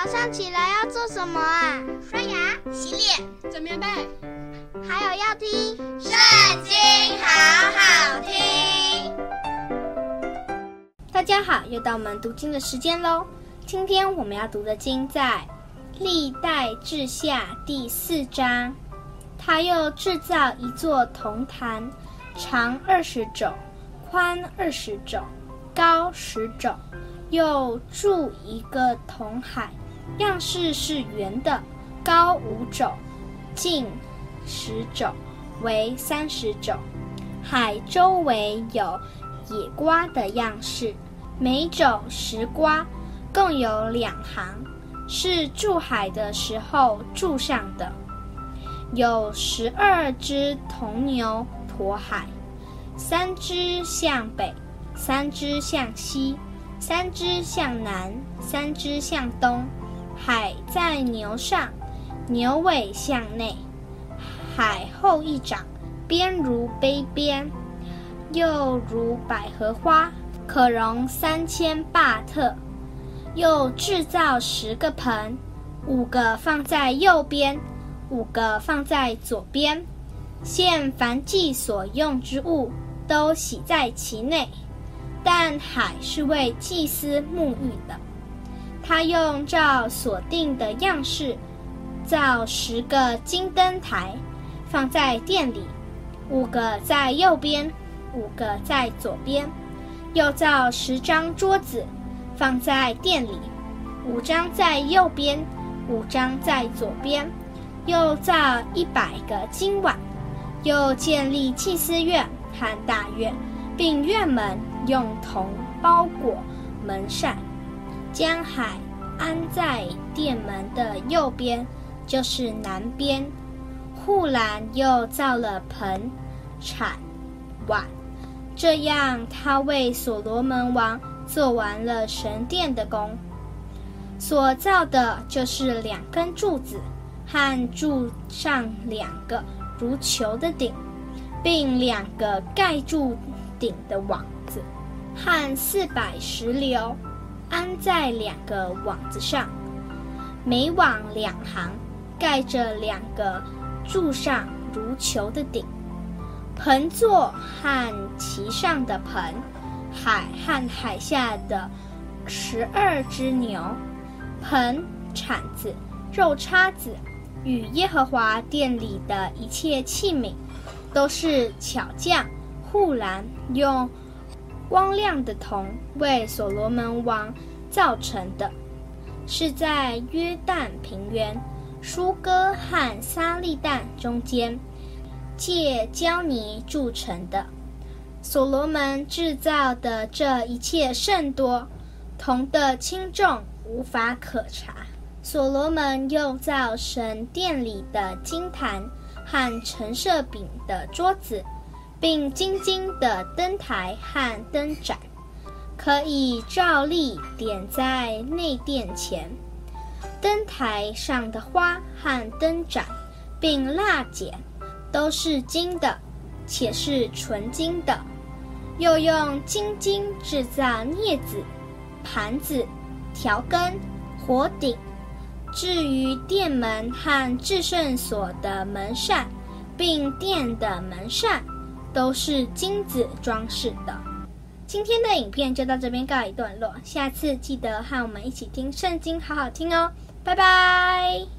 早上起来要做什么啊？刷牙、洗脸、整棉被，还有要听《圣经》，好好听。大家好，又到我们读经的时间喽。今天我们要读的经在《历代志下》第四章。他又制造一座铜坛，长二十肘，宽二十肘，高十肘。又筑一个铜海，样式是圆的，高五肘，径十肘，为三十肘。海周围有野瓜的样式，每肘十瓜，共有两行，是铸海的时候铸上的。有十二只铜牛驮海，三只向北，三只向西。三只向南，三只向东，海在牛上，牛尾向内，海后一掌，边如杯边，又如百合花，可容三千巴特。又制造十个盆，五个放在右边，五个放在左边，现凡祭所用之物，都洗在其内。但海是为祭司沐浴的。他用照所定的样式，造十个金灯台，放在殿里，五个在右边，五个在左边。又造十张桌子，放在殿里，五张在右边，五张在左边。又造一百个金碗，又建立祭司院和大院，并院门。用铜包裹门扇，将海安在殿门的右边，就是南边。护栏又造了盆、铲、碗，这样他为所罗门王做完了神殿的工。所造的就是两根柱子，和柱上两个如球的顶，并两个盖住顶的网子。和四百石榴安在两个网子上，每网两行，盖着两个柱上如球的顶。盆座和其上的盆，海和海下的十二只牛，盆、铲子、肉叉子，与耶和华殿里的一切器皿，都是巧匠护栏用。光亮的铜为所罗门王造成的，是在约旦平原舒哥和撒利旦中间，借胶泥铸成的。所罗门制造的这一切甚多，铜的轻重无法可查。所罗门又造神殿里的金坛和陈设饼的桌子。并金金的灯台和灯盏，可以照例点在内殿前。灯台上的花和灯盏，并蜡剪，都是金的，且是纯金的。又用金金制造镊子、盘子、调羹、火鼎。至于殿门和至圣所的门扇，并殿的门扇。都是金子装饰的。今天的影片就到这边告一段落，下次记得和我们一起听圣经，好好听哦，拜拜。